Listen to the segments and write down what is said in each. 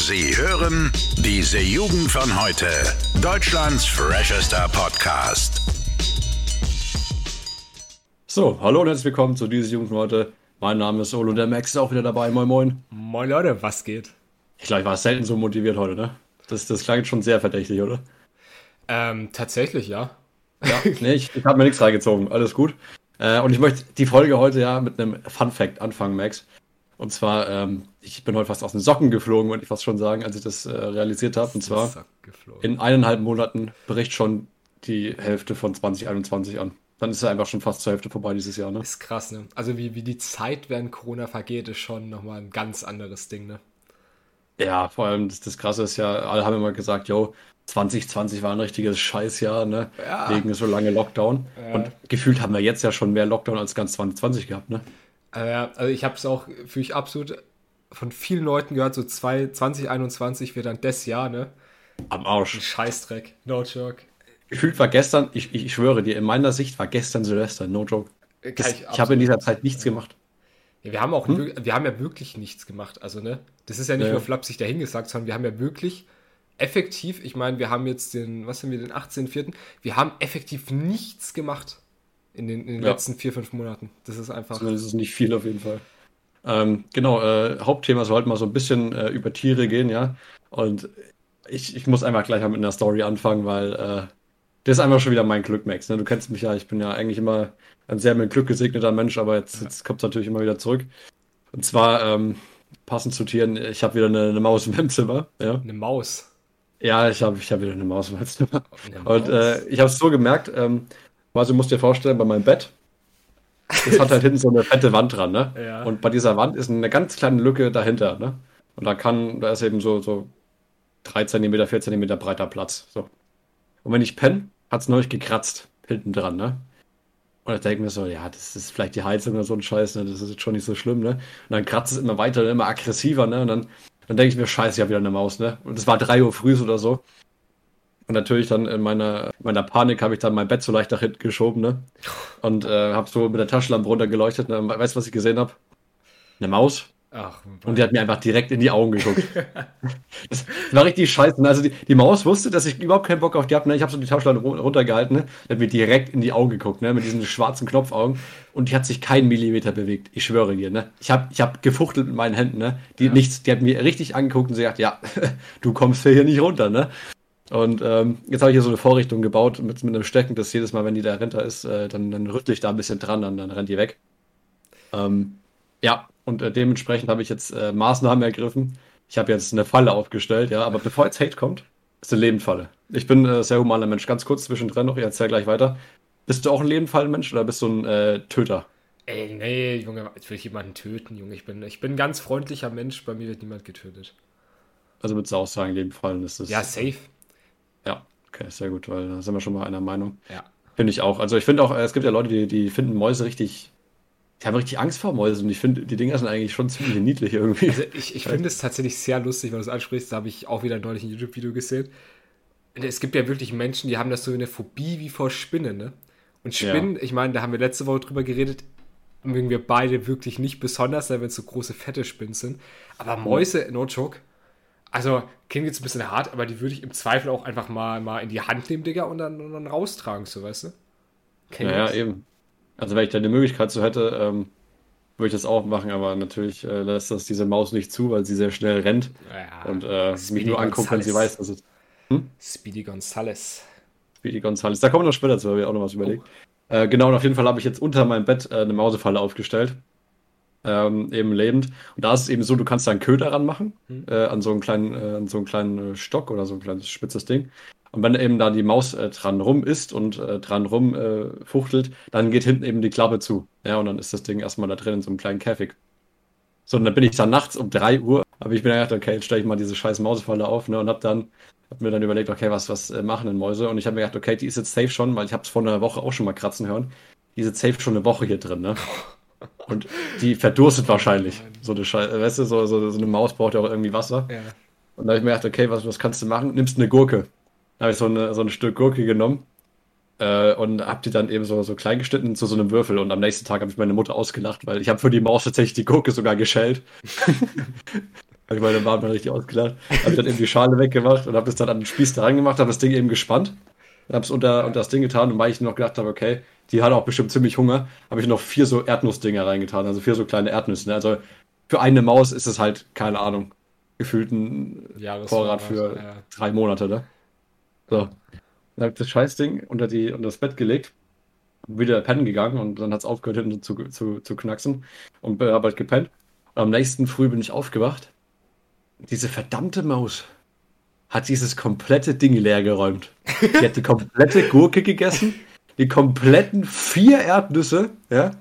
Sie hören diese Jugend von heute. Deutschlands freshester Podcast. So, hallo und herzlich willkommen zu dieser Jugend von heute. Mein Name ist Olo und der Max ist auch wieder dabei. Moin, moin. Moin Leute, was geht? Ich glaube, ich war selten so motiviert heute, ne? Das, das klang schon sehr verdächtig, oder? Ähm, tatsächlich, ja. Ja, nee, ich, ich habe mir nichts reingezogen. Alles gut. Äh, und ich möchte die Folge heute ja mit einem Fun Fact anfangen, Max. Und zwar, ähm, ich bin heute fast aus den Socken geflogen, wollte ich fast schon sagen, als ich das äh, realisiert habe. Und zwar, in eineinhalb Monaten bricht schon die Hälfte von 2021 an. Dann ist es einfach schon fast zur Hälfte vorbei dieses Jahr, ne? Ist krass, ne? Also wie, wie die Zeit während Corona vergeht, ist schon nochmal ein ganz anderes Ding, ne? Ja, vor allem das, das Krasse ist ja, alle haben immer gesagt, yo, 2020 war ein richtiges Scheißjahr, ne? Ja. Wegen so lange Lockdown. Ja. Und gefühlt haben wir jetzt ja schon mehr Lockdown als ganz 2020 gehabt, ne? Äh, also ich habe es auch für ich absolut von vielen Leuten gehört, so zwei, 2021 wird dann das Jahr, ne? Am Ein Arsch. Scheißdreck, no joke. Gefühlt war gestern, ich, ich, schwöre dir, in meiner Sicht war gestern Silvester, no joke. Kann Das, ich ich habe in dieser Zeit nichts gemacht. Ja, wir haben auch, wir- wir haben ja wirklich nichts gemacht, also ne? Das ist ja nicht Ja. nur flapsig dahingesagt, sondern wir haben ja wirklich effektiv, ich meine, wir haben jetzt den, was haben wir, den 18.04., wir haben effektiv nichts gemacht in den, in den Ja. letzten vier, fünf Monaten. Das ist einfach, Das ist nicht viel auf jeden Fall. Ähm, genau, äh, Hauptthema soll heute mal so ein bisschen äh, über Tiere gehen, ja. Und ich, ich muss einfach gleich mal mit einer Story anfangen, weil äh, das ist einfach schon wieder mein Glück, Max. Ne? Du kennst mich ja, ich bin ja eigentlich immer ein sehr mit Glück gesegneter Mensch, aber jetzt, jetzt kommt es natürlich immer wieder zurück. Und zwar, ähm, passend zu Tieren, ich habe wieder eine, eine Maus in meinem Zimmer. Ja, eine Maus. ja ich habe ich hab wieder eine Maus in meinem Zimmer. Und äh, ich habe es so gemerkt, ähm, quasi musst du dir vorstellen, bei meinem Bett, das hat halt hinten so eine fette Wand dran, ne? Ja. Und bei dieser Wand ist eine ganz kleine Lücke dahinter, ne? Und da kann, da ist eben so, so 3 cm, 4 cm breiter Platz. So. Und wenn ich penne, hat es neulich gekratzt, hinten dran, ne? Und ich denke mir so, ja, das ist vielleicht die Heizung oder so ein Scheiß, ne? Das ist jetzt schon nicht so schlimm, ne? Und dann kratzt es immer weiter und immer aggressiver, ne? Und dann, dann denke ich mir, scheiße, ich habe wieder eine Maus, ne? Und es war 3 Uhr früh oder so. Und natürlich dann in meiner, meiner Panik habe ich dann mein Bett so leicht nach hinten geschoben, ne? Und äh, habe so mit der Taschenlampe runtergeleuchtet. Ne? Weißt du, was ich gesehen habe? Eine Maus. Ach, Und die hat mir einfach direkt in die Augen geguckt. das war richtig scheiße. ne? Also die, die Maus wusste, dass ich überhaupt keinen Bock auf die habe. Ne? Ich habe so die Taschenlampe ru- runtergehalten. Ne? Die hat mir direkt in die Augen geguckt, ne? mit diesen schwarzen Knopfaugen. Und die hat sich keinen Millimeter bewegt. Ich schwöre dir. Ne? Ich habe ich hab gefuchtelt mit meinen Händen. Ne? Die, Ja. nichts, die hat mir richtig angeguckt und sie gesagt, ja, du kommst hier nicht runter. Ne? Und ähm, jetzt habe ich hier so eine Vorrichtung gebaut mit, mit einem Stecken, dass jedes Mal, wenn die dahinter ist, äh, dann, dann rüttle ich da ein bisschen dran, dann, dann rennt die weg. Ähm, ja, und äh, dementsprechend habe ich jetzt äh, Maßnahmen ergriffen. Ich habe jetzt eine Falle aufgestellt, ja, aber bevor jetzt Hate kommt, ist eine Lebendfalle. Ich bin äh, sehr humaner Mensch. Ganz kurz zwischendrin noch, ich erzähle gleich weiter. Bist du auch ein Lebendfallenmensch oder bist du ein äh, Töter? Ey, nee, Junge, jetzt will ich jemanden töten, Junge. Ich bin, ich bin ein ganz freundlicher Mensch, bei mir wird niemand getötet. Also würdest du auch sagen, Lebendfallen ist das. Ja, safe. Ja, okay, sehr gut, weil da sind wir schon mal einer Meinung. Ja. Finde ich auch. Also ich finde auch, äh, es gibt ja Leute, die, die finden Mäuse richtig, die haben richtig Angst vor Mäusen. Und ich finde, die Dinger sind eigentlich schon ziemlich niedlich irgendwie. Also ich, ich finde es tatsächlich sehr lustig, wenn du es ansprichst. Da habe ich auch wieder neulich ein YouTube-Video gesehen. Es gibt ja wirklich Menschen, die haben das so eine Phobie wie vor Spinnen, ne? Und Ja. Spinnen, ich meine, da haben wir letzte Woche drüber geredet, mögen wir beide wirklich nicht besonders, wenn es so große, fette Spinnen sind. Aber Mäuse, no joke. Also, klingt jetzt ein bisschen hart, aber die würde ich im Zweifel auch einfach mal, mal in die Hand nehmen, Digga, und dann, und dann raustragen, so, weißt du? Kenn Ja, ja, das? eben. Also wenn ich da die Möglichkeit so hätte, ähm, würde ich das auch machen, aber natürlich äh, lässt das diese Maus nicht zu, weil sie sehr schnell rennt Ja, und äh, mich nur anguckt, wenn sie weiß, dass es Speedy Gonzales. Speedy Gonzales. Da kommen wir noch später zu, habe ich auch noch was überlegt. Äh, genau, und auf jeden Fall habe ich jetzt unter meinem Bett äh, eine Mausefalle aufgestellt. Ähm, eben lebend. Und da ist es eben so, du kannst da einen Köder ranmachen, äh, an so einen kleinen, äh, an so einen kleinen äh, Stock oder so ein kleines spitzes Ding. Und wenn eben da die Maus äh, dran rum ist und äh, dran rum äh, fuchtelt, dann geht hinten eben die Klappe zu. Ja, und dann ist das Ding erstmal da drin in so einem kleinen Käfig. So, und dann bin ich dann nachts um 3 Uhr, habe ich mir gedacht, okay, jetzt stelle ich mal diese scheiß Mausefalle auf, ne, und habe dann, hab mir dann überlegt, okay, was, was machen denn Mäuse? Und ich habe mir gedacht, okay, die ist jetzt safe schon, weil ich habe es vor einer Woche auch schon mal kratzen hören. Die ist jetzt safe schon eine Woche hier drin, ne? Und die verdurstet wahrscheinlich. So eine Scheiße, weißt du, so, so, so eine Maus braucht ja auch irgendwie Wasser. Ja. Und da habe ich mir gedacht, okay, was, was kannst du machen? Nimmst eine Gurke. Da habe ich so, eine, so ein Stück Gurke genommen äh, und habe die dann eben so, so klein geschnitten zu so einem Würfel. Und am nächsten Tag habe ich meine Mutter ausgelacht, weil ich habe für die Maus tatsächlich die Gurke sogar geschält. Habe ich meine Mama richtig ausgelacht. Habe ich dann eben die Schale weggemacht und habe das dann an den Spieß da reingemacht, habe das Ding eben gespannt habe es unter, unter das Ding getan und weil ich noch gedacht habe, okay, die hat auch bestimmt ziemlich Hunger, habe ich noch vier so Erdnussdinger reingetan, also vier so kleine Erdnüsse. Ne? Also für eine Maus ist es halt, keine Ahnung, gefühlt ein Vorrat für ja. drei Monate, ne? So. Dann habe ich das Scheißding unter, die, unter das Bett gelegt, wieder pennen gegangen und dann hat es aufgehört hinten zu, zu, zu knacksen und habe halt gepennt. Und am nächsten Früh bin ich aufgewacht. Diese verdammte Maus hat dieses komplette Ding leer geräumt. Die hat die komplette Gurke gegessen, die kompletten vier Erdnüsse, ja,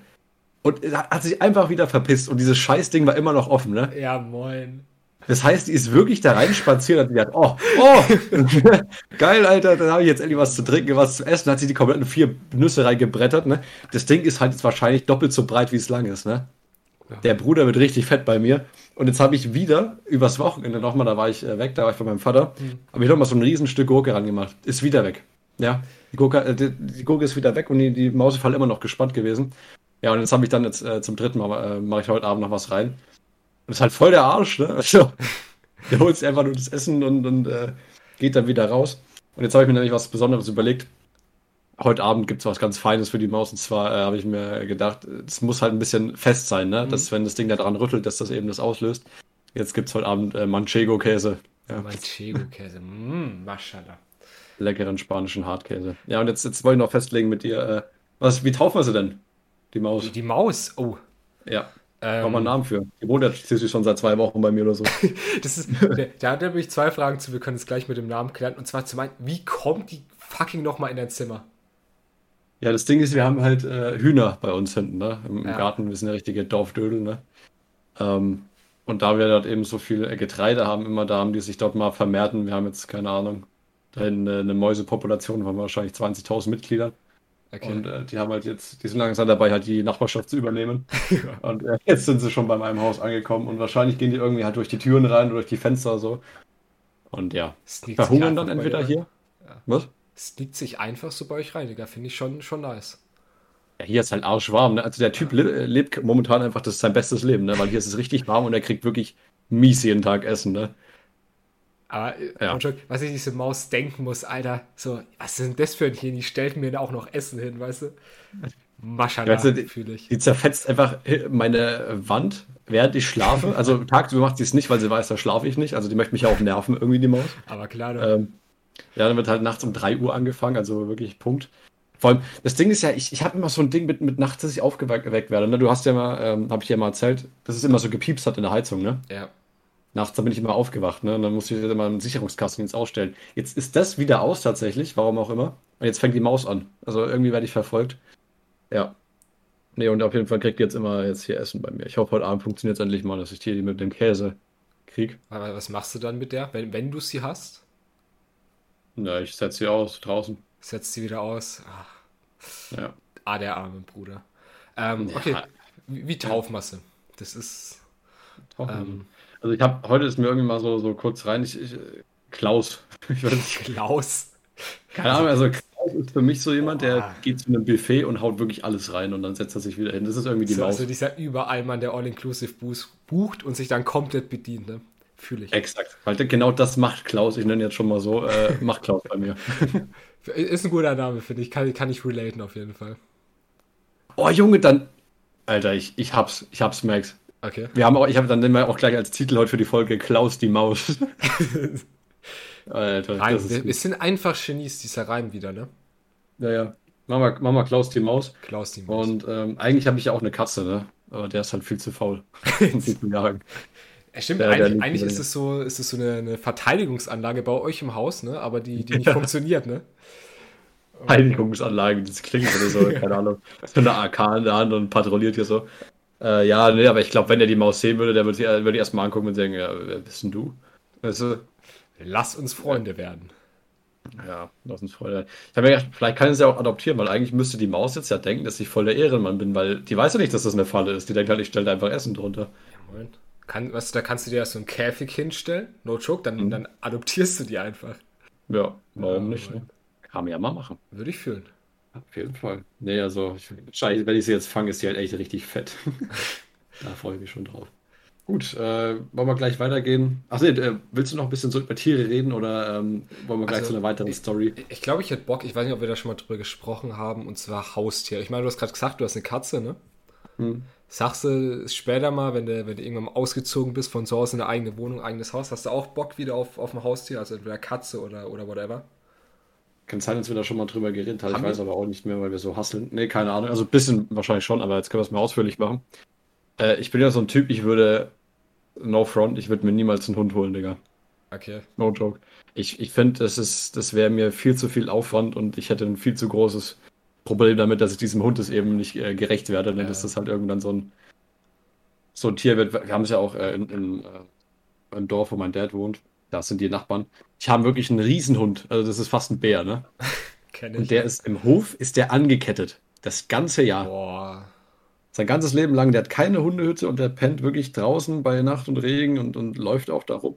und hat sich einfach wieder verpisst und dieses Scheißding war immer noch offen, ne? Ja, moin. Das heißt, die ist wirklich da reinspaziert und hat, oh, oh, geil, Alter, dann habe ich jetzt endlich was zu trinken, was zu essen. Dann hat sie die kompletten vier Nüsse reingebrettert, ne? Das Ding ist halt jetzt wahrscheinlich doppelt so breit, wie es lang ist, ne? Der Bruder wird richtig fett bei mir. Und jetzt habe ich wieder, übers Wochenende nochmal, da war ich äh, weg, da war ich bei meinem Vater, mhm. habe ich nochmal so ein Riesenstück Gurke rangemacht. Ist wieder weg. Ja, die Gurke, äh, die, die, Gurke ist wieder weg und die, die Maus ist halt immer noch gespannt gewesen. Ja, und jetzt habe ich dann jetzt äh, zum dritten Mal, äh, mache ich heute Abend noch was rein. Und ist halt voll der Arsch, ne? Also, der holt sich einfach nur das Essen und, und äh, geht dann wieder raus. Und jetzt habe ich mir nämlich was Besonderes überlegt. Heute Abend gibt es was ganz Feines für die Maus. Und zwar äh, habe ich mir gedacht, es muss halt ein bisschen fest sein, ne? Mhm. Dass, wenn das Ding da dran rüttelt, dass das eben das auslöst. Jetzt gibt es heute Abend äh, Manchego-Käse. Ja. Manchego-Käse, mm, Maschallah. Leckeren spanischen Hartkäse. Ja, und jetzt, jetzt wollte ich noch festlegen mit dir, äh, was, wie taufen wir sie denn? Die Maus. Die, die Maus? Oh. Ja. Ähm, Braucht man einen Namen für. Die wohnt jetzt schon seit zwei Wochen bei mir oder so. das ist, da, habe ich zwei Fragen zu. Wir können es gleich mit dem Namen klären. Und zwar zum einen, wie kommt die fucking nochmal in dein Zimmer? Ja, das Ding ist, wir haben halt äh, Hühner bei uns hinten, ne? Im, ja. Garten. Wir sind ja richtige Dorfdödel, ne? Ähm, und da wir dort eben so viel Getreide haben, immer da haben die sich dort mal vermehrten. Wir haben jetzt, keine Ahnung, eine, eine Mäusepopulation von wahrscheinlich 20.000 Mitgliedern. Okay. Und äh, die haben halt jetzt, die sind langsam dabei, halt die Nachbarschaft zu übernehmen. und äh, jetzt sind sie schon bei meinem Haus angekommen und wahrscheinlich gehen die irgendwie halt durch die Türen rein oder durch die Fenster so. Und ja, verhungern dann entweder hier. Ja. Was? Es liegt sich einfach so bei euch rein, Digga. Finde ich schon, schon nice. Ja, hier ist halt arschwarm. Ne? Also der Typ ja. le lebt momentan einfach, das ist sein bestes Leben, ne? weil hier ist es richtig warm und er kriegt wirklich mies jeden Tag Essen. Ne? Aber äh, ja. was ich diese Maus denken muss, Alter, so, was ist denn das für ein Tier? Die stellt mir da auch noch Essen hin, weißt du? Maschallah, weißt du, fühle ich. Die zerfetzt einfach meine Wand, während ich schlafe. Also tagsüber macht sie es nicht, weil sie weiß, da schlafe ich nicht. Also die möchte mich ja auch nerven, irgendwie die Maus. Aber klar, doch. Ähm, ja, dann wird halt nachts um 3 Uhr angefangen, also wirklich Punkt. Vor allem, das Ding ist ja, ich, ich habe immer so ein Ding mit, mit nachts, dass ich aufgeweckt werde. Ne? Du hast ja mal, ähm, habe ich ja mal erzählt, dass es immer so gepiepst hat in der Heizung, ne? Ja. Nachts, bin ich immer aufgewacht, ne? Und dann musste ich immer einen Sicherungskasten ausstellen. Jetzt ist das wieder aus tatsächlich, warum auch immer. Und jetzt fängt die Maus an. Also irgendwie werde ich verfolgt. Ja. Nee, und auf jeden Fall kriegt die jetzt immer jetzt hier Essen bei mir. Ich hoffe, heute Abend funktioniert es endlich mal, dass ich die mit dem Käse krieg. Aber was machst du dann mit der, wenn, wenn du sie hast? Na, ich setze sie aus draußen. Setzt sie wieder aus. Ach. Ja. Ah, der arme Bruder. Ähm, okay. Ja. Wie, wie Taufmasse. Das ist. Ähm, also ich habe, heute ist mir irgendwie mal so, so kurz rein, ich, ich Klaus. Ich nicht, Klaus. Keine Ahnung, also Klaus ist für mich so jemand, der oh. geht zu einem Buffet und haut wirklich alles rein und dann setzt er sich wieder hin. Das ist irgendwie die so, Maus. Also dieser überall Mann, der All-Inclusive bucht und sich dann komplett bedient, ne? Fühle ich. Exakt. Weil genau das macht Klaus, ich nenne jetzt schon mal so, äh, macht Klaus bei mir. ist ein guter Name, finde ich. Kann, kann ich relaten auf jeden Fall. Oh Junge, dann. Alter, ich, ich hab's, ich hab's, Max. Okay. Wir haben auch, ich habe dann immer auch gleich als Titel heute für die Folge Klaus die Maus. Alter, Reim, wir, wir, sind einfach Genies, dieser Reim wieder, ne? Ja, ja. Mama, Mama Klaus die Maus. Klaus die Maus. Und ähm, eigentlich habe ich ja auch eine Katze, ne? Aber der ist halt viel zu faul. viel zu jagen. Ja, stimmt, der, eigentlich, eigentlich ist, es so, ist es so eine, eine, Verteidigungsanlage bei euch im Haus, ne? Aber die, die nicht funktioniert, ne? Verteidigungsanlage, das klingt oder so, keine Ahnung. So eine AK in der Hand und patrouilliert hier so. Äh, ja, nee, aber ich glaube, wenn er die Maus sehen würde, der würde die, würd die erstmal angucken und sagen, ja, wer bist denn du? Weißt du? Lass uns Freunde werden. Ja, lass uns Freunde werden. Ich habe mir gedacht, vielleicht kann ich sie ja auch adoptieren, weil eigentlich müsste die Maus jetzt ja denken, dass ich voll der Ehrenmann bin, weil die weiß ja nicht, dass das eine Falle ist. Die denkt halt, ich stelle da einfach Essen drunter. Ja, moin. Kann, was, da kannst du dir so einen Käfig hinstellen, no joke, dann, mhm. dann adoptierst du die einfach. Ja, warum ja, nicht? Ne? Kann man ja mal machen. Würde ich fühlen. Auf jeden Fall. Nee, also, ich, wenn ich sie jetzt fange, ist sie halt echt richtig fett. da freue ich mich schon drauf. Gut, äh, wollen wir gleich weitergehen? Ach nee, äh, willst du noch ein bisschen so über Tiere reden oder ähm, wollen wir gleich Also, zu einer weiteren Story? Ich glaube, ich hätte Bock, ich weiß nicht, ob wir da schon mal drüber gesprochen haben, und zwar Haustier. Ich meine, du hast gerade gesagt, du hast eine Katze, ne? Hm. Sagst du später mal, wenn du, wenn du irgendwann ausgezogen bist von zu Hause in eine eigene Wohnung, eigenes Haus, hast du auch Bock wieder auf, auf ein Haustier, also entweder Katze oder, oder whatever? Kann sein, dass wir da schon mal drüber geredet haben. Ich weiß aber auch nicht mehr, weil wir so hasseln. Nee, keine Ahnung. Also ein bisschen wahrscheinlich schon, aber jetzt können wir es mal ausführlich machen. Äh, ich bin ja so ein Typ, ich würde, no front, ich würde mir niemals einen Hund holen, Digga. Okay. No joke. Ich, ich finde, das ist, das wäre mir viel zu viel Aufwand und ich hätte ein viel zu großes Problem damit, dass ich diesem Hund es eben nicht äh, gerecht werde, denn Ja. dass das halt irgendwann so ein, so ein Tier wird. Wir haben es ja auch äh, in, in, äh, im Dorf, wo mein Dad wohnt. Da sind die Nachbarn. Die haben wirklich einen Riesenhund. Also das ist fast ein Bär, ne? Und ich. der ist im Hof, ist der angekettet. Das ganze Jahr. Boah. Sein ganzes Leben lang. Der hat keine Hundehütte und der pennt wirklich draußen bei Nacht und Regen und, und läuft auch da rum.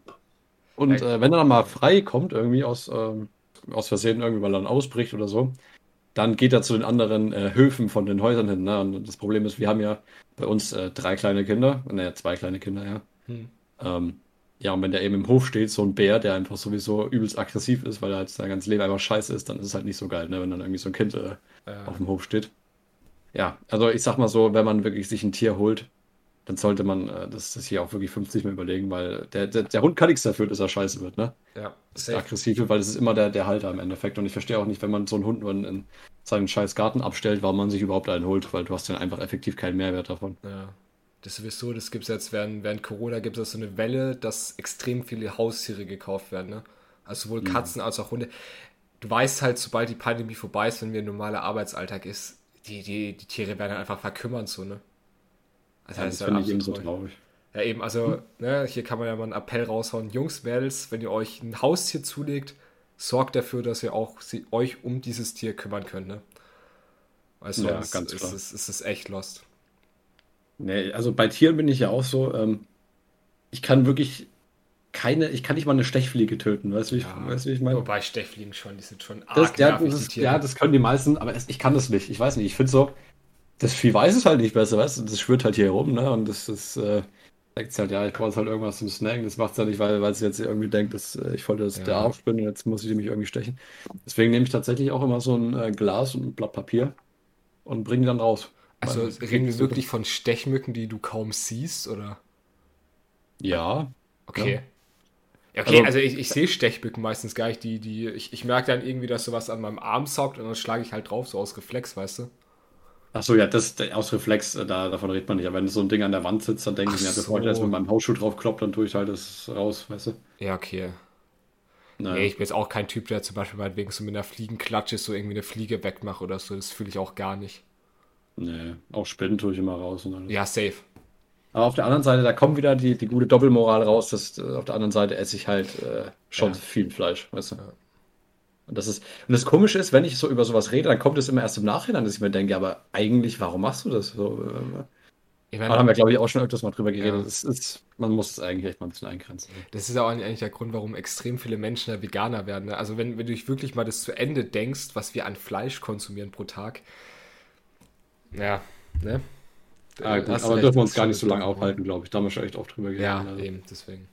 Und äh, wenn er dann mal frei kommt, irgendwie aus, ähm, aus Versehen, irgendwie, weil er dann ausbricht oder so, dann geht er zu den anderen äh, Höfen von den Häusern hin. Ne? Und das Problem ist, wir haben ja bei uns äh, drei kleine Kinder, naja, zwei kleine Kinder, ja. Hm. Ähm, ja, und wenn der eben im Hof steht, so ein Bär, der einfach sowieso übelst aggressiv ist, weil er halt sein ganzes Leben einfach scheiße ist, dann ist es halt nicht so geil, ne? wenn dann irgendwie so ein Kind äh, Ja. auf dem Hof steht. Ja, also ich sag mal so, wenn man wirklich sich ein Tier holt, dann sollte man äh, das, das hier auch wirklich 50 Mal überlegen, weil der, der, der Hund kann nichts dafür, dass er scheiße wird, ne? Ja. Der Safe. Aggressive, weil es ist immer der, der Halter im Endeffekt. Und ich verstehe auch nicht, wenn man so einen Hund nur in, in seinen scheiß Garten abstellt, warum man sich überhaupt einen holt, weil du hast dann einfach effektiv keinen Mehrwert davon. Ja. Das ist sowieso, das gibt es jetzt während, während Corona gibt es so eine Welle, dass extrem viele Haustiere gekauft werden, ne? Also sowohl Katzen als auch Hunde. Du weißt halt, sobald die Pandemie vorbei ist, wenn wir ein normaler Arbeitsalltag ist, die, die, die Tiere werden halt einfach verkümmern, so, ne? Also Ja, das das ist finde ich eben so traurig. Ja, eben, also, ne, hier kann man ja mal einen Appell raushauen. Jungs, Mädels, wenn ihr euch ein Haustier zulegt, sorgt dafür, dass ihr auch sie, euch um dieses Tier kümmern könnt, ne? Weil Ja, sonst ganz ist, klar. es, ist es echt lost. Nee, also bei Tieren bin ich ja auch so, ähm, ich kann wirklich keine, ich kann nicht mal eine Stechfliege töten, weißt du, wie ich, weißt du, wie ich meine? Wobei Stechfliegen schon, die sind schon arg Das, ja, das Tiere. ja, das können die meisten, aber es, ich kann das nicht. Ich weiß nicht, ich finde so, das Vieh weiß es halt nicht besser, weißt du, das schwirrt halt hier herum, ne, und das ist, äh, denkt halt, ja, ich brauche jetzt halt irgendwas zum Snacken, das macht es ja nicht, weil, weil es jetzt irgendwie denkt, dass äh, ich wollte, dass Ja. der Arsch bin und jetzt muss ich mich irgendwie stechen. Deswegen nehme ich tatsächlich auch immer so ein äh, Glas und ein Blatt Papier und bringe die dann raus. Also reden wir wirklich von Stechmücken, die du kaum siehst, oder? Ja, Okay. Ja, okay, Also- also, ich, ich sehe Stechmücken meistens gar nicht. Die, die, ich, ich merke dann irgendwie, dass sowas an meinem Arm saugt und dann schlage ich halt drauf, so aus Reflex, weißt du? Ach so, ja, das aus Reflex, äh, da, davon redet man nicht. Aber wenn so ein Ding an der Wand sitzt, dann denke ich Ach mir, so. bevor ich jetzt mit meinem Hausschuh drauf kloppt, dann tue ich halt das raus, weißt du? Ja, okay. Naja. Nee, ich bin jetzt auch kein Typ, der zum Beispiel meinetwegen so mit einer Fliegenklatsche so irgendwie eine Fliege wegmacht oder so. Das fühle ich auch gar nicht. Nee, auch Spinnen tue ich immer raus und alles. Ja, safe. Aber auf der anderen Seite, da kommt wieder die, die gute Doppelmoral raus, dass äh, auf der anderen Seite esse ich halt äh, schon Ja. viel Fleisch, weißt du? Ja. Und das ist, und das Komische ist, wenn ich so über sowas rede, dann kommt es immer erst im Nachhinein, dass ich mir denke, aber eigentlich, warum machst du das? So, äh, Ich da meine, haben wir, glaube ich, auch schon öfters mal drüber geredet. Ja. Das ist, man muss es eigentlich echt mal ein bisschen eingrenzen. Das ist ja auch eigentlich der Grund, warum extrem viele Menschen ja Veganer werden. Ne? Also wenn, wenn du dich wirklich mal das zu Ende denkst, was wir an Fleisch konsumieren pro Tag. Ja, ne? Ah, gut, aber dürfen wir uns gar nicht so lange das aufhalten, glaube ich. Da haben wir schon echt oft drüber Ja, geredet. also. eben, deswegen.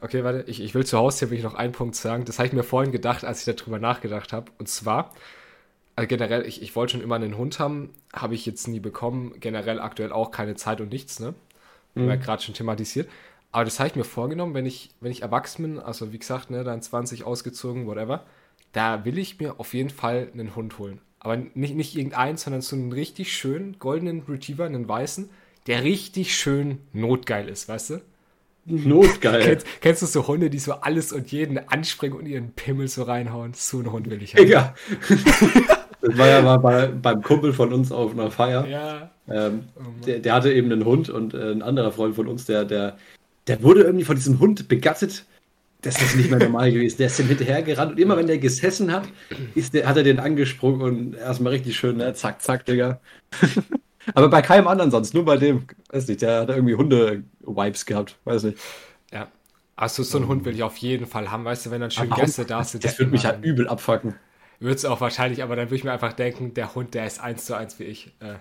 Okay, warte, ich, ich will zu Hause hier will ich noch einen Punkt sagen. Das habe ich mir vorhin gedacht, als ich darüber nachgedacht habe. Und zwar, also generell, ich, ich wollte schon immer einen Hund haben, habe ich jetzt nie bekommen. Generell aktuell auch keine Zeit und nichts, ne? Haben wir ja gerade schon thematisiert. Aber das habe ich mir vorgenommen, wenn ich, wenn ich erwachsen bin, also wie gesagt, ne, dann 20 ausgezogen, whatever, da will ich mir auf jeden Fall einen Hund holen. Aber nicht, nicht irgendeinen, sondern so einen richtig schönen goldenen Retriever, einen weißen, der richtig schön notgeil ist, weißt du? Notgeil. Kennst, kennst du so Hunde, die so alles und jeden anspringen und ihren Pimmel so reinhauen? So einen Hund will ich haben. Digga. Das war ja mal bei, beim Kumpel von uns auf einer Feier. Ja. Ähm, der, der hatte eben einen Hund und äh, ein anderer Freund von uns, der, der, der wurde irgendwie von diesem Hund begattet. Das ist nicht mehr normal gewesen. Der ist dem hinterhergerannt und immer wenn der gesessen hat, ist der, hat er den angesprungen und erstmal richtig schön, ne? zack, zack, Digga. Aber bei keinem anderen sonst, nur bei dem, weiß nicht, der hat irgendwie Hunde-Vibes gehabt, weiß nicht. Ja. Also so einen Hund will ich auf jeden Fall haben, weißt du, wenn dann schön? Gäste da sind. Das würde mich ja übel abfacken. Würde es auch wahrscheinlich, aber dann würde ich mir einfach denken, der Hund, der ist eins zu eins wie ich. Äh,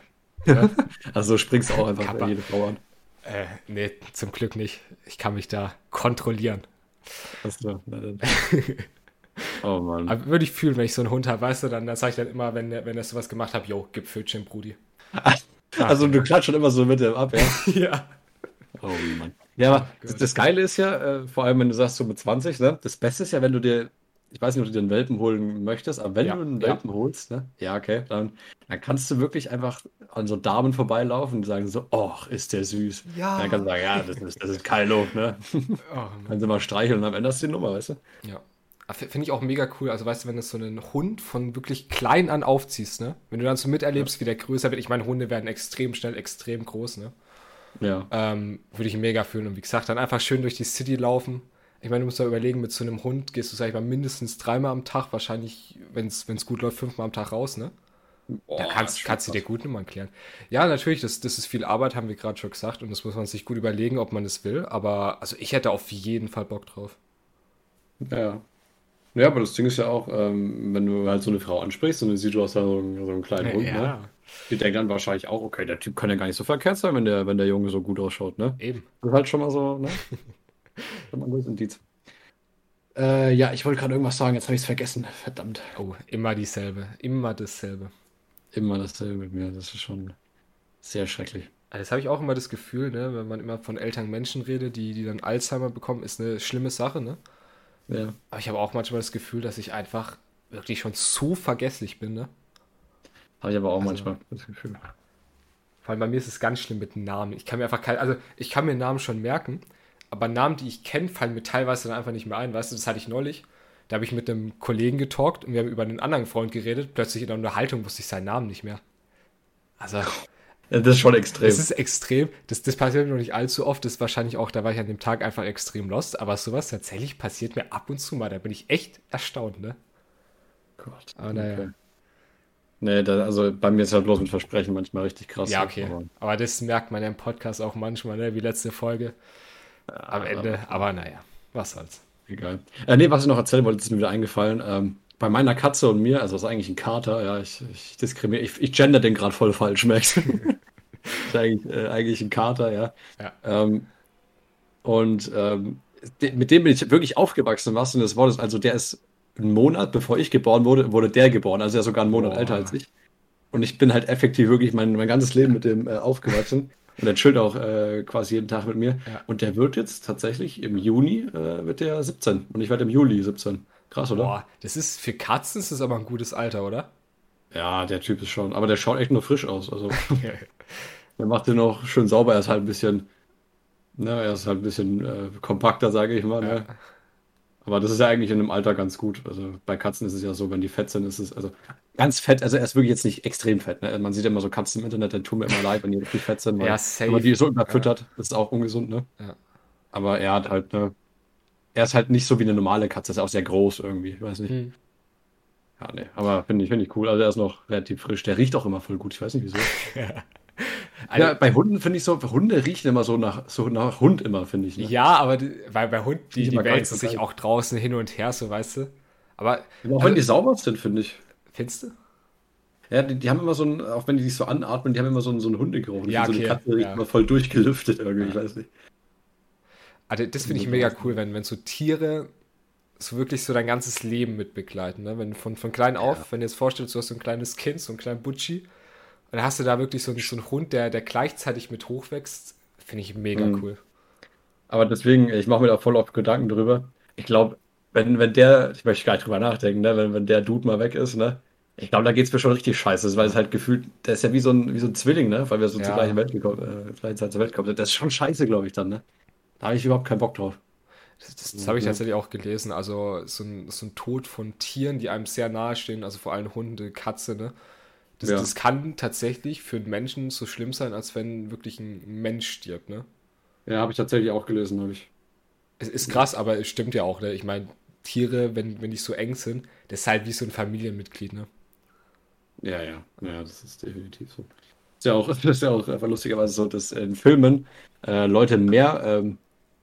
Also springst du auch einfach bei jede Frau an. Äh, nee, zum Glück nicht. Ich kann mich da kontrollieren. Achso, na dann. Oh Mann. Aber würde ich fühlen, wenn ich so einen Hund habe, weißt du, dann, dann sage ich dann immer, wenn, wenn er sowas gemacht hat, jo, gib Pfötchen, Brudi. Also du klatscht schon immer so mit dem ab, ja? ja. Oh Mann. Ja, aber das, Gott. das Geile ist ja, äh, vor allem wenn du sagst so mit 20, ne? Das Beste ist ja, wenn du dir, ich weiß nicht, ob du dir einen Welpen holen möchtest, aber wenn Ja, du einen ja. Welpen holst, ne? Ja, okay, dann, dann kannst du wirklich einfach an so Damen vorbeilaufen und sagen so, oh, ist der süß. Ja. Dann kannst du sagen, ja, das ist, das ist Kylo, ne? Oh. Kannst du mal streicheln und am Ende hast du die Nummer, weißt du? Ja. Ah, Finde ich auch mega cool. Also, weißt du, wenn du so einen Hund von wirklich klein an aufziehst, ne? Wenn du dann so miterlebst, wie der größer wird. Ich meine, Hunde werden extrem schnell, extrem groß, ne? Ja. Ähm, würde ich mega fühlen. Und wie gesagt, dann einfach schön durch die City laufen. Ich meine, du musst da überlegen, mit so einem Hund gehst du, sag ich mal, mindestens dreimal am Tag, wahrscheinlich, wenn es gut läuft, fünfmal am Tag raus, ne? da Oh, kannst, schon kannst du dir gut Nummern klären. Ja, natürlich, das, das ist viel Arbeit, haben wir gerade schon gesagt. Und das muss man sich gut überlegen, ob man das will. Aber also ich hätte auf jeden Fall Bock drauf. Ja. Ja, aber das Ding ist ja auch, ähm, wenn du halt so eine Frau ansprichst und du siehst, du hast da so einen, so einen kleinen Hund, ne? Die denkt dann wahrscheinlich auch, okay, der Typ kann ja gar nicht so verkehrt sein, wenn der, wenn der Junge so gut ausschaut, ne? eben. Das ist halt schon mal so, ne? Indiz. Äh, ja, ich wollte gerade irgendwas sagen, jetzt habe ich es vergessen. Verdammt. Oh, immer dieselbe. Immer dasselbe. Immer dasselbe mit mir. Das ist schon sehr schrecklich. Also Das habe ich auch immer das Gefühl, ne, wenn man immer von älteren Menschen redet, die, die dann Alzheimer bekommen, ist eine schlimme Sache, ne? Ja. Aber ich habe auch manchmal das Gefühl, dass ich einfach wirklich schon so vergesslich bin, ne? Habe ich aber auch Also- manchmal das Gefühl. Vor allem bei mir ist es ganz schlimm mit Namen. Ich kann mir einfach kein, also ich kann mir Namen schon merken, aber Namen, die ich kenne, fallen mir teilweise dann einfach nicht mehr ein. Weißt du, das hatte ich neulich. Da habe ich mit einem Kollegen getalkt und wir haben über einen anderen Freund geredet. Plötzlich in der Unterhaltung wusste ich seinen Namen nicht mehr. Also, das ist schon extrem. das ist extrem. Das, das passiert mir noch nicht allzu oft. Das ist wahrscheinlich auch, da war ich an dem Tag einfach extrem lost. Aber sowas tatsächlich passiert mir ab und zu mal. Da bin ich echt erstaunt, ne? Gott. Aber naja. Nee, da, also bei mir ist halt bloß mit Versprechen manchmal richtig krass. Ja, okay. Aber, Aber das merkt man ja im Podcast auch manchmal, ne? Wie letzte Folge. Am Ende. Aber naja, was soll's. egal. Äh, nee, was ich noch erzählen wollte, ist mir wieder eingefallen. Ähm, bei meiner Katze und mir, also das ist eigentlich ein Kater, ja, ich, ich diskriminiere, ich, ich gender den gerade voll falsch, merkst du? ist eigentlich, äh, eigentlich ein Kater, ja. Ja. Ähm, und ähm, de, mit dem bin ich wirklich aufgewachsen, im wahrsten Sinne des Wortes. Also der ist einen Monat, bevor ich geboren wurde, wurde der geboren. Also er ist sogar einen Monat Boah. älter als ich. Und ich bin halt effektiv wirklich mein, mein ganzes Leben mit dem äh, aufgewachsen. Und der chillt auch äh, quasi jeden Tag mit mir. Ja. Und der wird jetzt tatsächlich im Juni äh, wird der 17. Und ich werde im Juli 17. Krass, oder? Boah, das ist für Katzen ist das aber ein gutes Alter, oder? Ja, der Typ ist schon. Aber der schaut echt nur frisch aus. Also der macht den auch schön sauber. Er ist halt ein bisschen, ne, er ist halt ein bisschen äh, kompakter, sage ich mal. Ne? Aber das ist ja eigentlich in einem Alter ganz gut. Also bei Katzen ist es ja so, wenn die fett sind, ist es also ganz fett. Also er ist wirklich jetzt nicht extrem fett. Ne? Man sieht ja immer so Katzen im Internet, dann tun mir immer leid, wenn die richtig fett sind. Weil, Ja, safe. wenn man die so überfüttert, das ist auch ungesund, ne? Ja. Aber er hat halt, ne, er ist halt nicht so wie eine normale Katze, ist auch sehr groß irgendwie. Ich weiß nicht. Hm. Ja, nee, aber finde ich, finde ich cool. Also er ist noch relativ frisch. Der riecht auch immer voll gut. Ich weiß nicht wieso. Also- ja, bei Hunden finde ich so, Hunde riechen immer so nach, so nach Hund immer, finde ich. Ne? Ja, aber die, weil bei Hunden, die, die wälzen sich auch draußen hin und her, so weißt du. Aber auch also- wenn die sauber sind, finde ich. findest du? Ja, die, die haben immer so ein, auch wenn die sich so anatmen, die haben immer so einen, so einen Hundegeruch. Ja, finde, So eine okay, Katze riecht ja. immer voll durchgelüftet irgendwie, ich weiß nicht. Also das finde ich mega cool, wenn, wenn so Tiere so wirklich so dein ganzes Leben mitbegleiten. Ne? Wenn von, von klein auf, wenn du jetzt vorstellst, du hast so ein kleines Kind, so einen kleinen Butchi, und dann hast du da wirklich so, einen- so einen Hund, der, der gleichzeitig mit hochwächst, finde ich mega Mhm. cool. Aber deswegen, ich mache mir da voll oft Gedanken drüber. Ich glaube, wenn, wenn der, ich möchte gar nicht drüber nachdenken, ne, wenn, wenn der Dude mal weg ist, ne, ich glaube, da geht es mir schon richtig scheiße, weil es halt gefühlt, der ist ja wie so ein, wie so ein Zwilling, ne, weil wir so zur Ja. gleichen Welt gekommen, äh, gleichen Zeit zur Welt gekommen sind. Das ist schon scheiße, glaube ich, dann, ne. Da habe ich überhaupt keinen Bock drauf. Das, das, das habe ich Mhm. tatsächlich auch gelesen. Also so ein, so ein Tod von Tieren, die einem sehr nahe stehen, also vor allem Hunde, Katze, ne? Das, Ja. das kann tatsächlich für einen Menschen so schlimm sein, als wenn wirklich ein Mensch stirbt, ne? Ja, habe ich tatsächlich auch gelesen, habe ich. Es ist krass, aber es stimmt ja auch, ne? Ich meine, Tiere, wenn, wenn die so eng sind, das ist halt wie so ein Familienmitglied, ne? Ja, ja, ja, das ist definitiv so. Ist ja auch, das ist ja auch einfach lustigerweise so, dass in Filmen äh, Leute mehr ähm,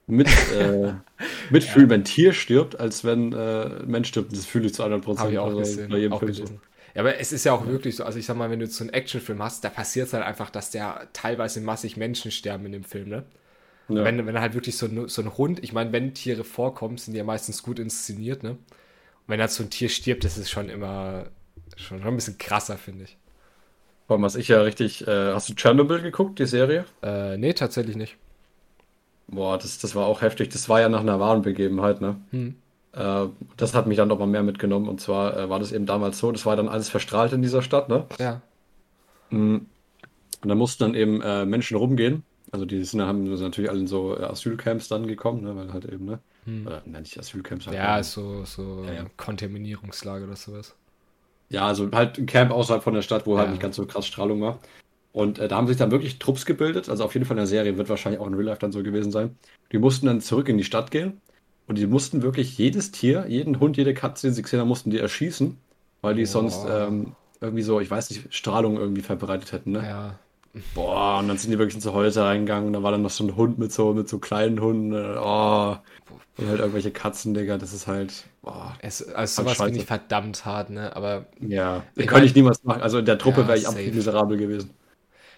mit, äh, mitfühlen, wenn ein Tier stirbt, als wenn äh, ein Mensch stirbt. Das fühle ich zu 100 Prozent. Habe ich auch also gesehen. bei jedem Auch Film so. gelesen. Ja, aber es ist ja auch wirklich so, also ich sag mal, wenn du so einen Actionfilm hast, da passiert es halt einfach, dass der teilweise massig Menschen sterben in dem Film, ne? Ja. Wenn, wenn halt wirklich so ein, so ein Hund, ich meine, wenn Tiere vorkommen, sind die ja meistens gut inszeniert, ne? Und wenn halt so ein Tier stirbt, das ist schon immer schon ein bisschen krasser, finde ich. Allem, was ich ja richtig. Äh, hast du Chernobyl geguckt, die Serie? Äh, nee, tatsächlich nicht. Boah, das, das war auch heftig. Das war ja nach einer wahren Begebenheit, ne? Hm. Äh, das hat mich dann noch mal mehr mitgenommen. Und zwar äh, war das eben damals so, das war dann alles verstrahlt in dieser Stadt, ne? Ja. Mm. Und da mussten dann eben äh, Menschen rumgehen. Also die sind, haben natürlich alle in so Asylcamps dann gekommen, ne? Weil halt eben, ne? Hm. Oder, nein, nicht Asylcamps. Halt Ja, so, so Ja, ja. Kontaminierungslage oder sowas. Ja, also halt ein Camp außerhalb von der Stadt, wo halt Ja. nicht ganz so krass Strahlung war. Und äh, da haben sich dann wirklich Trupps gebildet. Also auf jeden Fall in der Serie wird wahrscheinlich auch in Real Life dann so gewesen sein. Die mussten dann zurück in die Stadt gehen. Und die mussten wirklich jedes Tier, jeden Hund, jede Katze, den sie gesehen haben, mussten die erschießen. Weil die Boah. sonst ähm, irgendwie so, ich weiß nicht, Strahlung irgendwie verbreitet hätten, ne? Ja. Boah, und dann sind die wirklich in so Häuser reingegangen. Und da war dann noch so ein Hund mit so, mit so kleinen Hunden. äh, Oh, und halt irgendwelche Katzen, Digga. Das ist halt, boah. Es, also Voll sowas finde ich verdammt hart, ne? Aber Ja, Ich könnte ich niemals machen. Also in der Truppe Ja, wäre ich absolut miserabel gewesen.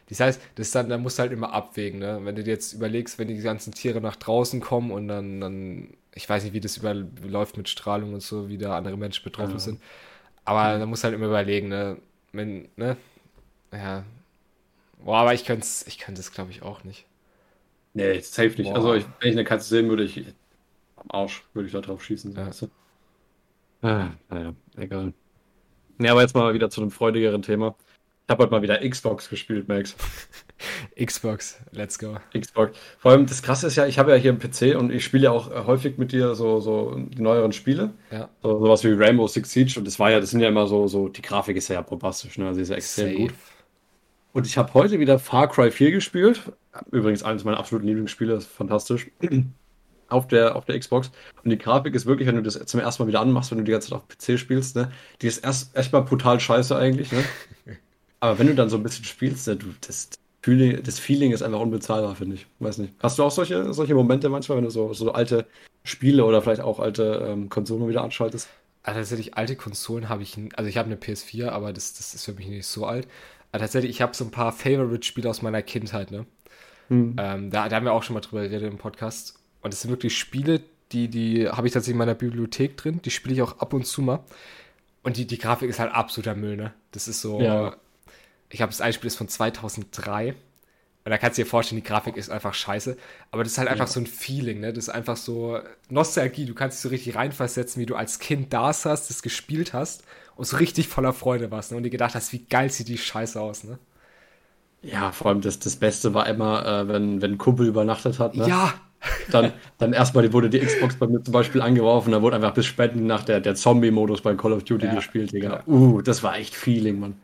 Das heißt, das dann, da musst du halt immer abwägen, ne? Wenn du dir jetzt überlegst, wenn die ganzen Tiere nach draußen kommen und dann, dann ich weiß nicht, wie das über, läuft mit Strahlung und so, wie da andere Menschen betroffen Ja. sind. Aber da musst du halt immer überlegen, ne? Wenn, ne? Ja. Boah, aber ich könnte es, ich könnte es, glaube ich, auch nicht. Nee, safe nicht. Boah. Also, ich, wenn ich eine Katze sehen würde, ich am Arsch würde ich da drauf schießen. Ja. Weißt du? ah, naja, egal. Nee, aber jetzt mal wieder zu einem freudigeren Thema. Ich habe heute mal wieder Xbox gespielt, Max. Xbox, let's go. Xbox. Vor allem das Krasse ist ja, ich habe ja hier einen PC und ich spiele ja auch äh, häufig mit dir so, so die neueren Spiele. Ja. So, sowas wie Rainbow Six Siege und das war ja, das sind ja immer so, so, die Grafik ist ja bombastisch, ne? Also die ist ja extrem gut. Und ich habe heute wieder Far Cry 4 gespielt. Übrigens eines meiner absoluten Lieblingsspiele, ist fantastisch. Auf der, auf der Xbox. Und die Grafik ist wirklich, wenn du das zum ersten Mal wieder anmachst, wenn du die ganze Zeit auf PC spielst, ne, die ist erst echt mal brutal scheiße eigentlich, ne? Aber wenn du dann so ein bisschen spielst, ne, du, das, Feeling, das Feeling ist einfach unbezahlbar, finde ich. Weiß nicht. Hast du auch solche, solche Momente manchmal, wenn du so, so alte Spiele oder vielleicht auch alte ähm, Konsolen wieder anschaltest? Also tatsächlich alte Konsolen habe ich, also ich habe eine PS4, aber das, das ist für mich nicht so alt. Aber tatsächlich, ich habe so ein paar Favorite-Spiele aus meiner Kindheit, ne? Hm. Ähm, da, da haben wir auch schon mal drüber geredet im Podcast. Und das sind wirklich Spiele, die, die habe ich tatsächlich in meiner Bibliothek drin. Die spiele ich auch ab und zu mal. Und die, die Grafik ist halt absoluter Müll, ne? Das ist so. Ja. Ich habe das ein Spiel ist von 2003. Und da kannst du dir vorstellen, die Grafik ist einfach scheiße. Aber das ist halt einfach so ein Feeling, ne? Das ist einfach so Nostalgie. Du kannst dich so richtig reinversetzen, wie du als Kind da saßt, das gespielt hast und so richtig voller Freude warst, ne? Und dir gedacht hast, wie geil sieht die Scheiße aus, ne? Ja, vor allem das, das Beste war immer, äh, wenn, wenn ein Kumpel übernachtet hat, ne? Ja! Dann, dann erstmal wurde die Xbox bei mir zum Beispiel angeworfen, da wurde einfach bis spät Nacht der, der Zombie-Modus bei Call of Duty Ja, gespielt, Digga. ja. Uh, das war echt Feeling, Mann.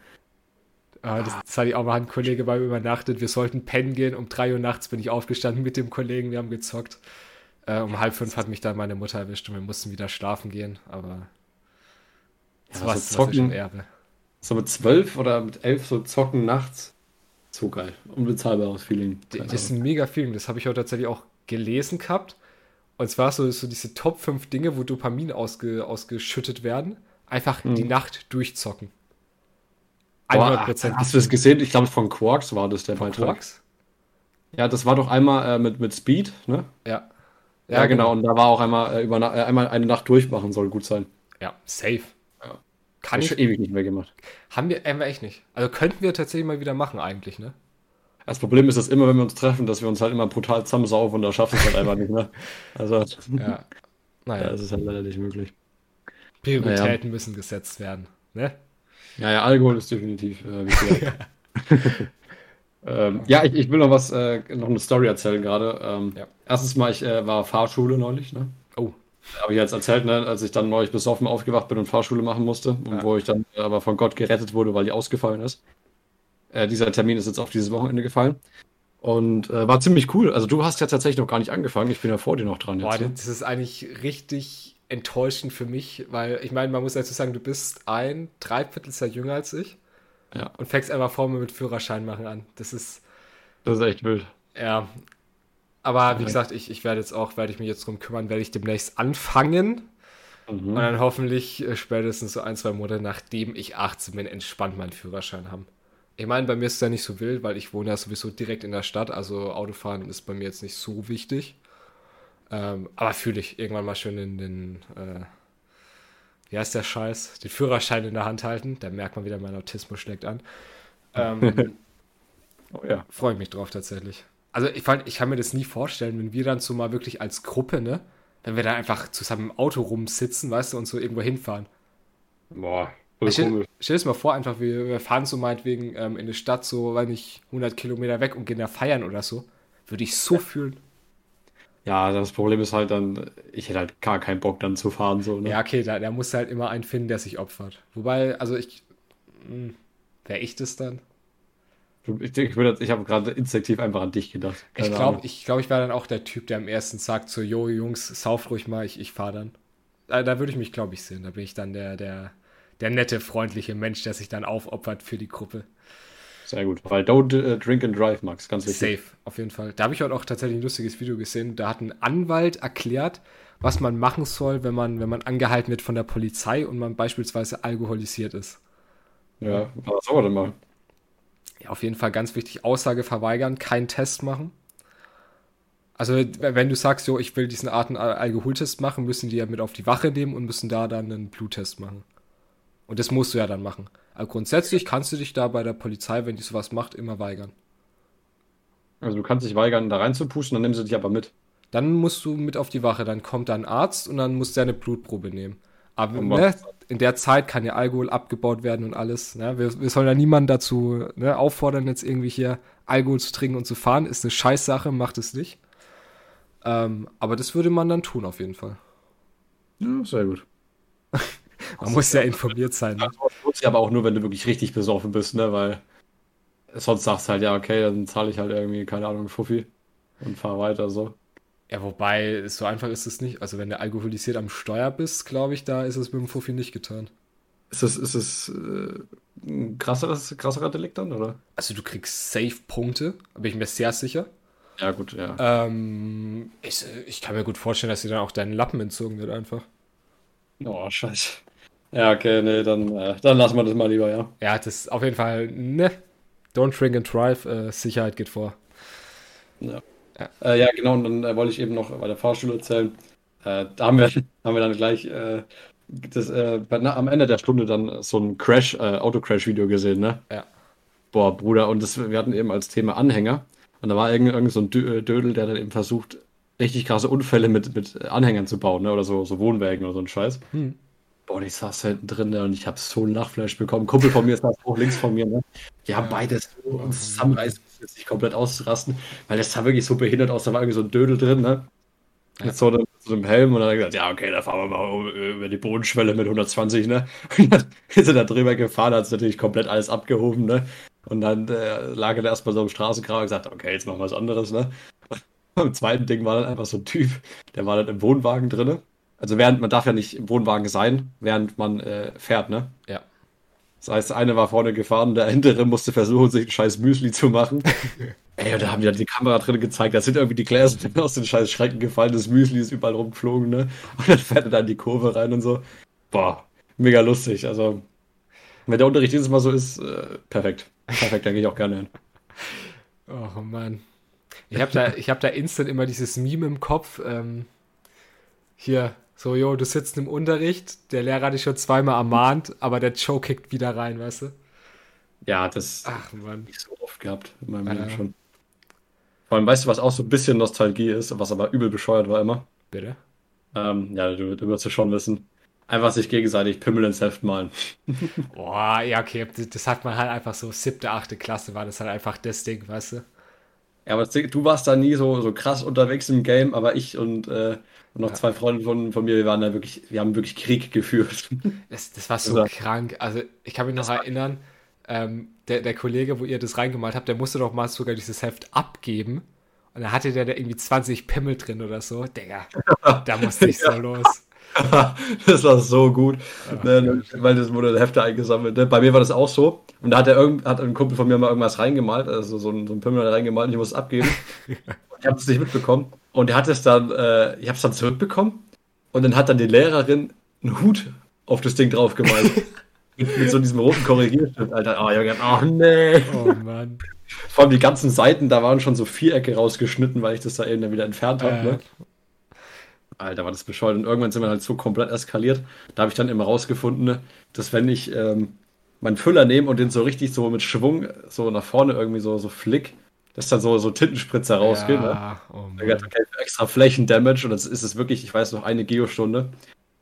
Ah, das, das hatte ich auch mal ein Kollege bei mir übernachtet. Wir sollten pennen gehen. Um 3 Uhr nachts bin ich aufgestanden mit dem Kollegen. Wir haben gezockt. Äh, um halb fünf hat mich dann meine Mutter erwischt und wir mussten wieder schlafen gehen. Aber Ja, sowas, so zocken, Erbe. so mit zwölf oder mit elf so zocken nachts. So geil. Unbezahlbares Feeling. Das ist ein mega Feeling. Das habe ich heute tatsächlich auch gelesen gehabt. Und zwar so, so diese Top 5 Dinge, wo Dopamin ausge, ausgeschüttet werden. Einfach die Nacht durchzocken. Boah, 100% hast du das gesehen? Ich glaube, von Quarks war das der Beitrag. Quarks? Ja, das war doch einmal äh, mit, mit Speed, ne? Ja. Ja, genau. Und da war auch einmal, äh, über, äh, einmal eine Nacht durchmachen, soll gut sein. Ja, safe. Ja. Kann ich, schon ewig nicht mehr gemacht. haben wir, haben wir echt nicht. Also könnten wir tatsächlich mal wieder machen eigentlich, ne? Das Problem ist, dass immer, wenn wir uns treffen, dass wir uns halt immer brutal zusammensaufen und da schaffen wir es halt einfach nicht mehr. Also, Ja. ja, Naja, das ist halt leider nicht möglich. Prioritäten müssen gesetzt werden. Ne? Ja, ja, Alkohol ist definitiv äh, wichtiger. ähm, ja, ich, ich will noch was, äh, noch eine Story erzählen gerade. Ähm, Ja. Erstens mal, ich äh, war Fahrschule neulich, ne? Oh, Habe ich jetzt erzählt, ne, als ich dann neulich besoffen aufgewacht bin und Fahrschule machen musste und Ja. wo ich dann aber von Gott gerettet wurde, weil die ausgefallen ist. Äh, dieser Termin ist jetzt auf dieses Wochenende gefallen und äh, war ziemlich cool. Also du hast ja tatsächlich noch gar nicht angefangen. Ich bin ja vor dir noch dran boah, jetzt. Ne? das ist eigentlich richtig enttäuschend für mich, weil ich meine, man muss dazu sagen, du bist ein Dreivierteljahr jünger als ich Ja, und fängst einfach vor mir mit Führerschein machen an. Das ist, das ist echt wild. ja. Aber wie Ja. gesagt, ich, ich werde jetzt auch, werde ich mich jetzt drum kümmern, werde ich demnächst anfangen. Mhm. Und dann hoffentlich äh, spätestens so ein, zwei Monate nachdem ich 18 bin, entspannt meinen Führerschein haben. Ich meine, bei mir ist es ja nicht so wild, weil ich wohne ja sowieso direkt in der Stadt, also Autofahren ist bei mir jetzt nicht so wichtig. Ähm, aber fühle ich irgendwann mal schön in den, äh, wie heißt der Scheiß, den Führerschein in der Hand halten. Da merkt man wieder, mein Autismus schlägt an. Ähm, oh ja. Freue ich mich drauf tatsächlich. Also ich, ich kann mir das nie vorstellen, wenn wir dann so mal wirklich als Gruppe, ne, wenn wir da einfach zusammen im Auto rumsitzen, weißt du, und so irgendwo hinfahren. Boah, voll stell, stell dir mal vor, einfach, wir, wir fahren so meinetwegen ähm, in eine Stadt, so, weil nicht 100 Kilometer weg und gehen da feiern oder so. Würde ich so fühlen. Ja, das Problem ist halt dann, ich hätte halt gar keinen Bock dann zu fahren. So, ne? Ja, okay, da, da muss halt immer einen finden, der sich opfert. Wobei, also ich, hm, wäre ich das dann? Ich, ich, ich habe gerade instinktiv einfach an dich gedacht. Keine ich glaube, ich, glaub, ich wäre dann auch der Typ, der am ersten sagt so, jo Jungs, sauf ruhig mal, ich, ich fahre dann. Da, da würde ich mich, glaube ich, sehen. Da bin ich dann der, der, der nette, freundliche Mensch, der sich dann aufopfert für die Gruppe. Sehr gut, weil don't uh, drink and drive, Max, ganz wichtig. Safe, auf jeden Fall. Da habe ich heute auch tatsächlich ein lustiges Video gesehen. Da hat ein Anwalt erklärt, was man machen soll, wenn man, wenn man angehalten wird von der Polizei und man beispielsweise alkoholisiert ist. Ja, was soll man denn machen? Ja, auf jeden Fall ganz wichtig, Aussage verweigern, keinen Test machen. Also wenn du sagst, jo, ich will diesen Art einen Alkoholtest machen, müssen die ja mit auf die Wache nehmen und müssen da dann einen Bluttest machen. Und das musst du ja dann machen. Aber grundsätzlich kannst du dich da bei der Polizei, wenn die sowas macht, immer weigern. Also du kannst dich weigern, da reinzupusten, dann nehmen sie dich aber mit. Dann musst du mit auf die Wache, dann kommt da ein Arzt und dann musst du eine Blutprobe nehmen. Aber ne, in der Zeit kann ja Alkohol abgebaut werden und alles. Ne? Wir, wir sollen ja niemanden dazu ne, auffordern, jetzt irgendwie hier Alkohol zu trinken und zu fahren. Ist eine Scheißsache, macht es nicht. Ähm, aber das würde man dann tun, auf jeden Fall. Ja, sehr gut. man muss ja informiert sein. Ne? Das aber auch nur, wenn du wirklich richtig besoffen bist, ne? Weil sonst sagst du halt, ja, okay, dann zahle ich halt irgendwie, keine Ahnung, Fuffi und fahr weiter so. Ja, wobei, so einfach ist es nicht. Also wenn du alkoholisiert am Steuer bist, glaube ich, da ist es mit dem Fuffi nicht getan. Ist es, ist es äh, ein krasseres, krasserer Delikt dann, oder? Also du kriegst Safe-Punkte, bin ich mir sehr sicher. Ja, gut, ja. Ähm, ich, ich kann mir gut vorstellen, dass dir dann auch deinen Lappen entzogen wird einfach. Oh, scheiße. Ja, okay, nee, dann, äh, dann lassen wir das mal lieber, ja. Ja, das ist auf jeden Fall, ne, don't drink and drive, äh, Sicherheit geht vor. Ja. Ja, äh, ja genau, und dann äh, wollte ich eben noch bei der Fahrschule erzählen. Äh, da haben wir, haben wir dann gleich äh, das, na, am Ende der Stunde dann so ein Crash, Autocrash-Video gesehen, ne? Ja. Boah, Bruder, und das, wir hatten eben als Thema Anhänger. Und da war irgend, irgend so ein Dödel, der dann eben versucht, richtig krasse Unfälle mit, mit Anhängern zu bauen, ne? Oder so, so Wohnwägen oder so ein Scheiß. Hm. Boah, ich saß hinten drin ne? und ich habe so ein Lachfleisch bekommen. Kumpel von mir saß auch links von mir, ne? Die haben beides so uns zusammenreißen jetzt nicht komplett auszurasten, weil das sah wirklich so behindert aus. Da war irgendwie so ein Dödel drin, ne? Mit so, einem, so einem Helm und dann hat er gesagt, ja, okay, da fahren wir mal über die Bodenschwelle mit 120, ne? Und dann ist er da drüber gefahren, hat es natürlich komplett alles abgehoben, ne? Und dann äh, lag er da erstmal so am Straßengraben und gesagt, okay, jetzt machen wir was anderes, ne? Und beim zweiten Ding war dann einfach so ein Typ, der war dann im Wohnwagen drin. Also während, man darf ja nicht im Wohnwagen sein, während man äh, fährt, ne? Ja. Das heißt, eine war vorne gefahren, der hintere musste versuchen, sich ein scheiß Müsli zu machen. Ey, und da haben die dann die Kamera drin gezeigt, da sind irgendwie die Gläser aus den scheiß Schrecken gefallen, das Müsli ist überall rumgeflogen, ne? Und dann fährt er da in die Kurve rein und so. Boah, mega lustig. Also, wenn der Unterricht dieses Mal so ist, äh, perfekt. Perfekt, da gehe ich auch gerne hin. Oh Mann. Ich habe da, hab da instant immer dieses Meme im Kopf. Ähm, hier, so, jo, du sitzt im Unterricht, der Lehrer hat dich schon zweimal ermahnt, aber der Joe kickt wieder rein, weißt du? Ja, das Ach, Mann. ich so oft gehabt in meinem Leben schon. Vor allem, weißt du, was auch so ein bisschen Nostalgie ist, was aber übel bescheuert war immer? Bitte? Ähm, ja, du, du wirst es schon wissen. Einfach sich gegenseitig Pimmel ins Heft malen. Boah, ja, okay, das hat man halt einfach so, siebte, achte Klasse war das halt einfach das Ding, weißt du? Ja, aber du warst da nie so, so krass unterwegs im Game, aber ich und äh, und noch ja. zwei Freunde von, von mir, wir waren da wirklich, wir haben wirklich Krieg geführt. Das, das war so also, krank. Also ich kann mich noch erinnern, ähm, der, der Kollege, wo ihr das reingemalt habt, der musste doch mal sogar dieses Heft abgeben. Und da hatte der da irgendwie 20 Pimmel drin oder so. Digga, da musste ich so ja. los. das war so gut, oh, ne, weil das wurde Hefte eingesammelt. Ne? Bei mir war das auch so. Und da hat, er irgend, hat ein Kumpel von mir mal irgendwas reingemalt, also so ein, so ein Pimmel reingemalt und ich muss es abgeben. ich habe es nicht mitbekommen. Und er hat es dann, äh, ich habe es dann zurückbekommen. Und dann hat dann die Lehrerin einen Hut auf das Ding drauf gemalt. mit, mit so diesem roten Korrigierstift, Alter. Oh, Junge, oh nee. Oh Mann. Vor allem die ganzen Seiten, da waren schon so Vierecke rausgeschnitten, weil ich das da eben dann wieder entfernt habe. Äh. Ne? Alter, war das bescheuert. Und irgendwann sind wir halt so komplett eskaliert. Da habe ich dann immer rausgefunden, ne, dass wenn ich ähm, meinen Füller nehme und den so richtig so mit Schwung so nach vorne irgendwie so, so flick, dass dann so, so Tintenspritzer rausgehen. Ne? Ja, oh Da gab Mann. okay, extra Flächendamage und das ist es wirklich, ich weiß noch, eine Geostunde.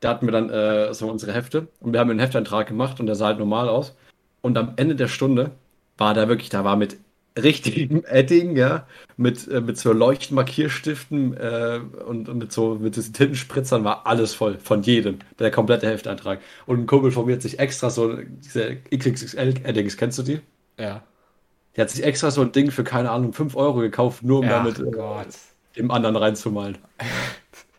Da hatten wir dann äh, so unsere Hefte und wir haben einen Hefteintrag gemacht und der sah halt normal aus. Und am Ende der Stunde war da wirklich, da war mit richtigem Edding, ja, mit, äh, mit so Leuchtmarkierstiften äh, und, und mit so mit diesen Tintenspritzern war alles voll, von jedem, der komplette Hefteintrag. Und ein Kumpel von mir hat sich extra so diese XXL-Eddings, kennst du die? Ja. Der hat sich extra so ein Ding für, keine Ahnung, 5 Euro gekauft, nur um Ja, damit äh, dem anderen reinzumalen.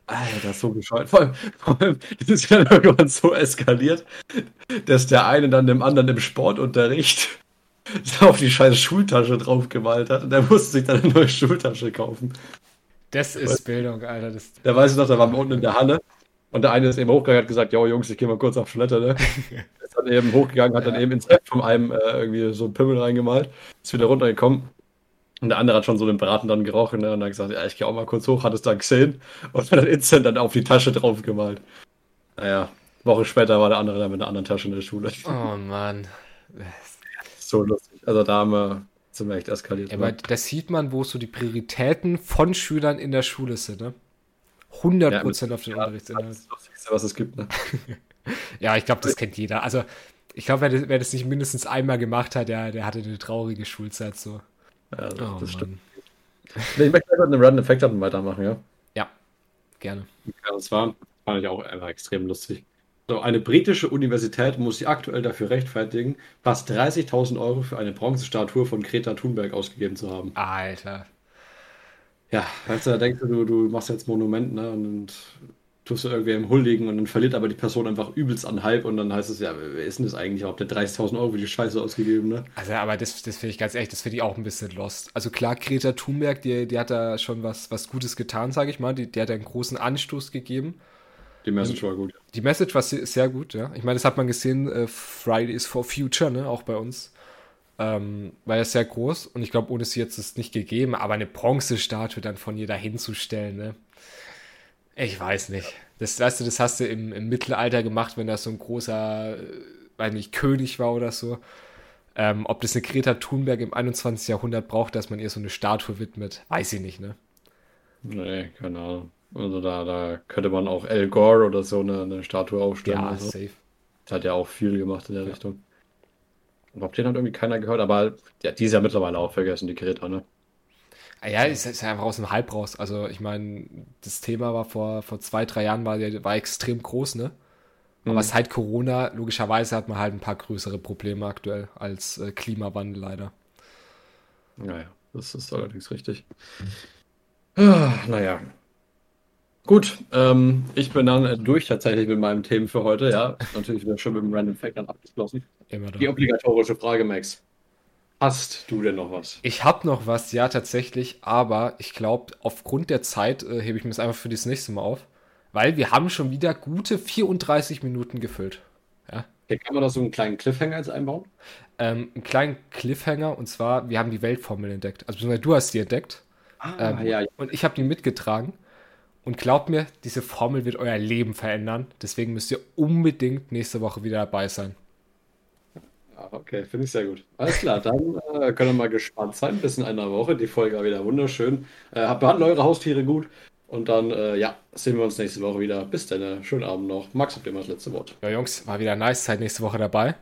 Alter, so bescheuert. Vor allem, vor allem, das ist ja irgendwann so eskaliert, dass der eine dann dem anderen im Sportunterricht auf die scheiß Schultasche drauf gemalt hat und der musste sich dann eine neue Schultasche kaufen. Das ist Bildung, Alter. Das, Da weiß ich noch, da waren wir unten in der Halle und der eine ist eben hochgegangen und hat gesagt, jo Jungs, ich gehe mal kurz auf Toilette, ne? Ist dann eben hochgegangen, hat dann eben ins Heft von einem äh, irgendwie so einen Pimmel reingemalt, ist wieder runtergekommen und der andere hat schon so den Braten dann gerochen ne? und hat gesagt, ja, ich gehe auch mal kurz hoch, hat es dann gesehen und hat dann instant dann auf die Tasche drauf gemalt. Naja, Woche später war der andere dann mit einer anderen Tasche in der Schule. oh Mann. So lustig. Also da haben wir, sind wir echt eskaliert. Ja, aber da sieht man, wo so die Prioritäten von Schülern in der Schule sind, ne? 100% auf den Ja, das Unterrichtsinhalt. ist das Lustigste, was es gibt. Ne? Ja, ich glaube, das kennt jeder. Also, ich glaube, wer, das- wer das nicht mindestens einmal gemacht hat, der, der hatte eine traurige Schulzeit so. Ja, das, Oh, das stimmt. Ich möchte einfach einen Random Effekt weitermachen, ja. Ja, gerne. Ja, das war, fand ich auch einfach extrem lustig. So, eine britische Universität muss sich aktuell dafür rechtfertigen, fast 30.000 Euro für eine Bronzestatue von Greta Thunberg ausgegeben zu haben. Alter. Ja, weißt du, da denkst du, du, machst jetzt Monument, ne, und, tust du irgendwem huldigen und dann verliert aber die Person einfach übelst an Hype und dann heißt es ja, wer ist denn das eigentlich? Habt ihr 30.000 Euro für die Scheiße ausgegeben, ne? Also, aber das, das finde ich ganz ehrlich, das finde ich auch ein bisschen lost. Also klar, Greta Thunberg, die, die hat da schon was, was Gutes getan, sage ich mal. Die, die hat einen großen Anstoß gegeben. Die Message war gut. Die Message war sehr, gut, ja. Ich meine, das hat man gesehen, äh, Fridays for Future, ne, auch bei uns. Ähm, war ja sehr groß und ich glaube, ohne sie jetzt ist es nicht gegeben, aber eine Bronzestatue dann von ihr da hinzustellen, ne? Ich weiß nicht. Das, weißt du, das hast du im, im Mittelalter gemacht, wenn da so ein großer, äh, weiß nicht, König war oder so. Ähm, ob das eine Greta Thunberg im 21. Jahrhundert braucht, dass man ihr so eine Statue widmet, weiß ich nicht, ne? Nee, keine Ahnung. Also da, da könnte man auch Al Gore oder so eine, eine Statue aufstellen. Ja, oder so. safe. Das hat ja auch viel gemacht in der Richtung. Ich glaube, den hat irgendwie keiner gehört, aber ja, die ist ja mittlerweile auch vergessen, die Greta, ne? Ah Ja, ist, ist ja einfach aus dem Hype raus. Also ich meine, das Thema war vor, vor zwei, drei Jahren war, war extrem groß, ne? Aber Mhm. seit Corona, logischerweise hat man halt ein paar größere Probleme aktuell als äh, Klimawandel leider. Naja, das ist allerdings richtig. Ah, naja. Gut, ähm, ich bin dann äh, durch tatsächlich mit meinen Themen für heute, ja. Natürlich wieder schon mit dem Random Fact dann abgeschlossen. Immer Die obligatorische Frage, Max. Hast du denn noch was? Ich habe noch was, ja, tatsächlich, aber ich glaube, aufgrund der Zeit äh, hebe ich mir das einfach für das nächste Mal auf. Weil wir haben schon wieder gute 34 Minuten gefüllt. Ja. Okay, kann man da so einen kleinen Cliffhanger jetzt einbauen? Ähm, einen kleinen Cliffhanger und zwar, wir haben die Weltformel entdeckt. Also du hast die entdeckt. Ah, Ähm, ja, ja. Und ich habe die mitgetragen. Und glaubt mir, diese Formel wird euer Leben verändern. Deswegen müsst ihr unbedingt nächste Woche wieder dabei sein. Ah, Okay, finde ich sehr gut. Alles klar, dann äh, können wir mal gespannt sein. Bis in einer Woche. Die Folge war wieder wunderschön. Äh, habt- behandelt eure Haustiere gut. Und dann, äh, ja, sehen wir uns nächste Woche wieder. Bis dann. äh, Schönen Abend noch. Max, habt ihr mal das letzte Wort. Ja, Jungs, war wieder nice. Seid nächste Woche dabei.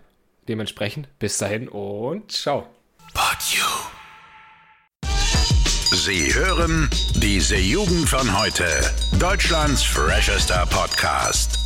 Dementsprechend, bis dahin und ciao. Sie hören diese Jugend von heute. Deutschlands freshester Podcast.